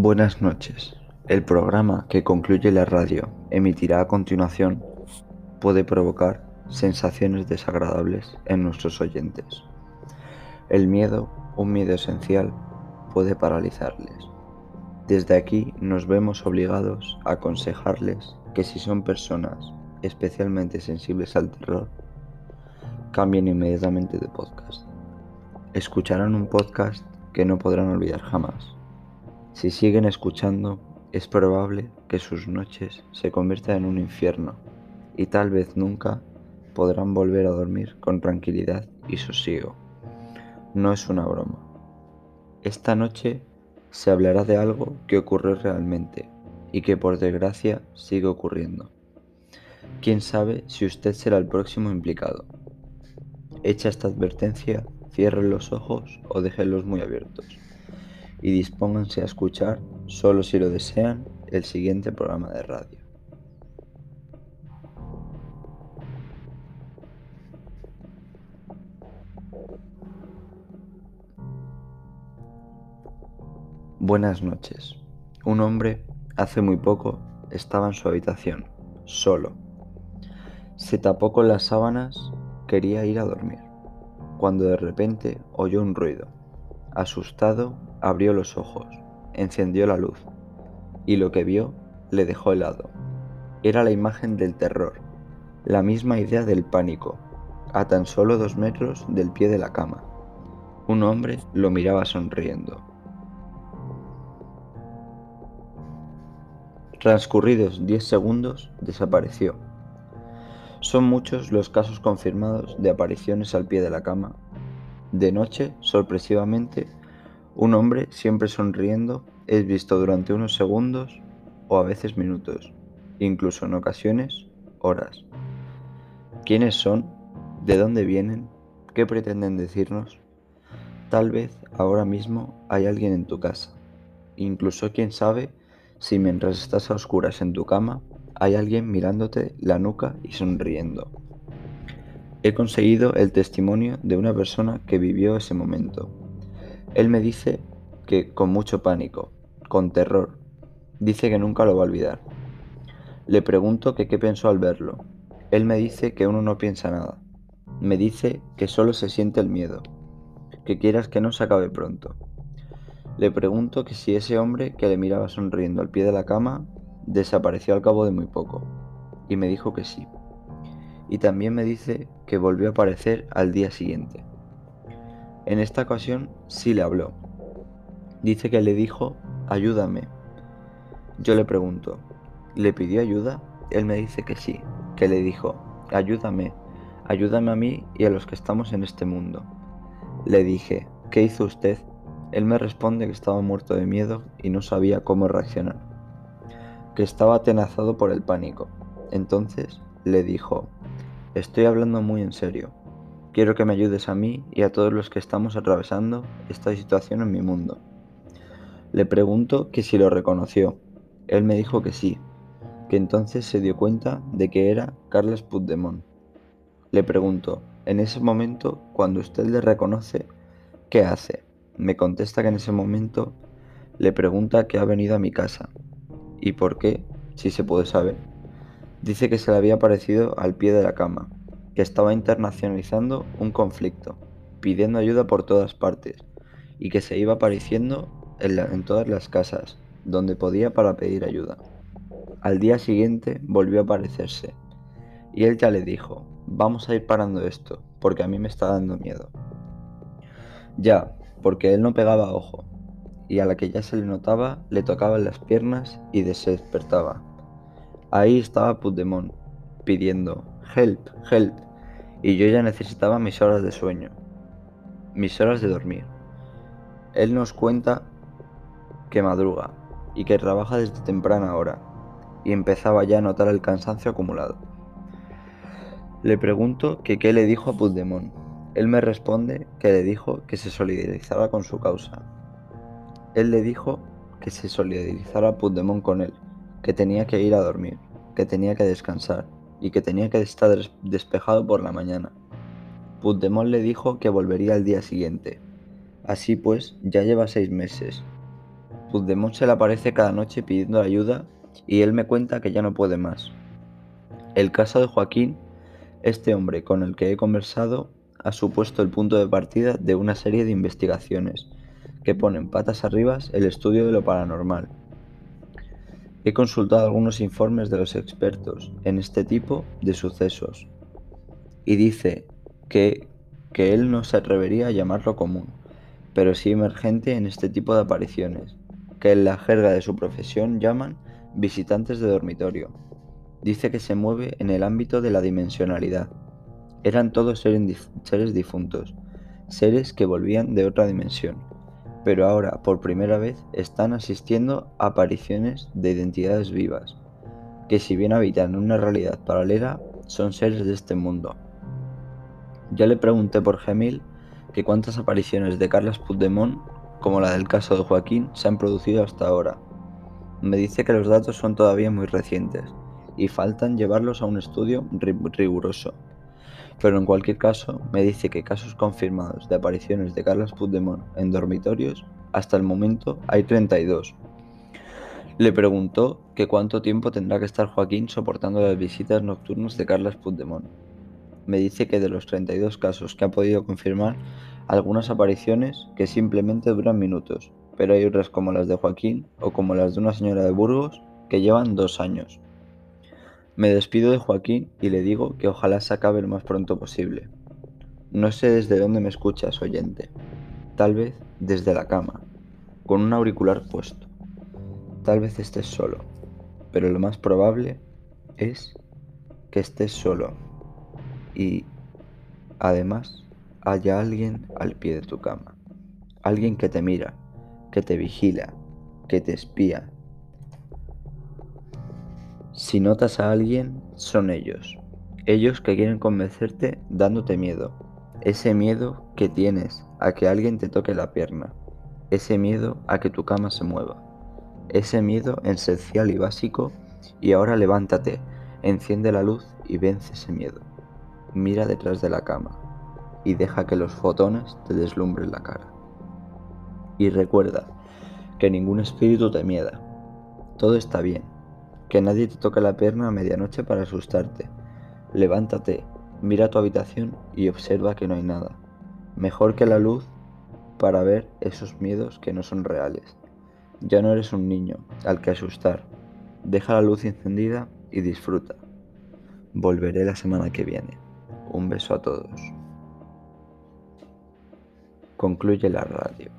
Buenas noches. El programa que concluye la radio emitirá a continuación puede provocar sensaciones desagradables en nuestros oyentes. El miedo, un miedo esencial, puede paralizarles. Desde aquí nos vemos obligados a aconsejarles que si son personas especialmente sensibles al terror, cambien inmediatamente de podcast. Escucharán un podcast que no podrán olvidar jamás. Si siguen escuchando, es probable que sus noches se conviertan en un infierno y tal vez nunca podrán volver a dormir con tranquilidad y sosiego. No es una broma. Esta noche se hablará de algo que ocurrió realmente y que por desgracia sigue ocurriendo. Quién sabe si usted será el próximo implicado. Hecha esta advertencia, cierren los ojos o déjenlos muy abiertos y dispónganse a escuchar, solo si lo desean, el siguiente programa de radio. Buenas noches. Un hombre, hace muy poco, estaba en su habitación, solo. Se tapó con las sábanas, quería ir a dormir, cuando de repente oyó un ruido. Asustado, abrió los ojos, encendió la luz, y lo que vio le dejó helado. Era la imagen del terror, la misma idea del pánico, a tan solo dos metros del pie de la cama. Un hombre lo miraba sonriendo. Transcurridos diez segundos, desapareció. Son muchos los casos confirmados de apariciones al pie de la cama. De noche, sorpresivamente, un hombre, siempre sonriendo, es visto durante unos segundos o a veces minutos, incluso en ocasiones horas. ¿Quiénes son? ¿De dónde vienen? ¿Qué pretenden decirnos? Tal vez ahora mismo hay alguien en tu casa. Incluso quién sabe si mientras estás a oscuras en tu cama hay alguien mirándote la nuca y sonriendo. He conseguido el testimonio de una persona que vivió ese momento él me dice que con mucho pánico, con terror. Dice que nunca lo va a olvidar. Le pregunto que qué pensó al verlo. Él me dice que uno no piensa nada. Me dice que solo se siente el miedo, que quieras que no se acabe pronto. Le pregunto que si ese hombre que le miraba sonriendo al pie de la cama desapareció al cabo de muy poco, y me dijo que sí. Y también me dice que volvió a aparecer al día siguiente. En esta ocasión sí le habló. Dice que le dijo, ayúdame. Yo le pregunto, ¿le pidió ayuda? Él me dice que sí, que le dijo, ayúdame, ayúdame a mí y a los que estamos en este mundo. Le dije, ¿qué hizo usted? Él me responde que estaba muerto de miedo y no sabía cómo reaccionar, que estaba atenazado por el pánico. Entonces le dijo, estoy hablando muy en serio, Quiero que me ayudes a mí y a todos los que estamos atravesando esta situación en mi mundo. Le pregunto que si lo reconoció. Él me dijo que sí, que entonces se dio cuenta de que era Carles Puigdemont. Le pregunto, en ese momento, cuando usted le reconoce, ¿qué hace? Me contesta que en ese momento le pregunta que ha venido a mi casa. ¿Y por qué? Si se puede saber. Dice que se le había aparecido al pie de la cama, que estaba internacionalizando un conflicto, pidiendo ayuda por todas partes, y que se iba apareciendo en, todas las casas, donde podía para pedir ayuda. Al día siguiente volvió a aparecerse, y él ya le dijo, vamos a ir parando esto, porque a mí me está dando miedo. Ya, porque él no pegaba ojo, y a la que ya se le notaba le tocaban las piernas y se despertaba. Ahí estaba Puigdemont, pidiendo, help, help, y yo ya necesitaba mis horas de sueño, mis horas de dormir. Él nos cuenta que madruga y que trabaja desde temprana hora y empezaba ya a notar el cansancio acumulado. Le pregunto que qué le dijo a Puigdemont. Él me responde que le dijo que se solidarizara con su causa. Él le dijo que se solidarizara Puigdemont con él, que tenía que ir a dormir, que tenía que descansar y que tenía que estar despejado por la mañana. Puigdemont le dijo que volvería al día siguiente. Así pues, ya lleva seis meses. Puigdemont se le aparece cada noche pidiendo ayuda y él me cuenta que ya no puede más. El caso de Joaquín, este hombre con el que he conversado, ha supuesto el punto de partida de una serie de investigaciones que ponen patas arriba el estudio de lo paranormal. He consultado algunos informes de los expertos en este tipo de sucesos y dice que, que él no se atrevería a llamarlo común, pero sí emergente en este tipo de apariciones, que en la jerga de su profesión llaman visitantes de dormitorio. Dice que se mueve en el ámbito de la dimensionalidad. Eran todos seres difuntos, seres que volvían de otra dimensión, pero ahora por primera vez están asistiendo apariciones de identidades vivas, que si bien habitan una realidad paralela, son seres de este mundo. Ya le pregunté por Gemil que cuántas apariciones de Carlos Puigdemont, como la del caso de Joaquín, se han producido hasta ahora. Me dice que los datos son todavía muy recientes y faltan llevarlos a un estudio riguroso. Pero en cualquier caso, me dice que casos confirmados de apariciones de Carlos Puigdemont en dormitorios, hasta el momento hay 32. Le preguntó que cuánto tiempo tendrá que estar Joaquín soportando las visitas nocturnas de Carlos Puigdemont. Me dice que de los 32 casos que ha podido confirmar, algunas apariciones que simplemente duran minutos, pero hay otras como las de Joaquín o como las de una señora de Burgos que llevan dos años. Me despido de Joaquín y le digo que ojalá se acabe lo más pronto posible. No sé desde dónde me escuchas, oyente. Tal vez desde la cama, con un auricular puesto. Tal vez estés solo, pero lo más probable es que estés solo y, además, haya alguien al pie de tu cama. Alguien que te mira, que te vigila, que te espía, si notas a alguien, son ellos. Ellos que quieren convencerte dándote miedo. Ese miedo que tienes a que alguien te toque la pierna. Ese miedo a que tu cama se mueva. Ese miedo esencial y básico. Y ahora levántate, enciende la luz y vence ese miedo. Mira detrás de la cama y deja que los fotones te deslumbren la cara. Y recuerda que ningún espíritu te mieda. Todo está bien que nadie te toque la pierna a medianoche para asustarte. Levántate, mira tu habitación y observa que no hay nada. Mejor que la luz para ver esos miedos que no son reales. Ya no eres un niño al que asustar. Deja la luz encendida y disfruta. Volveré la semana que viene. Un beso a todos. Concluye la radio.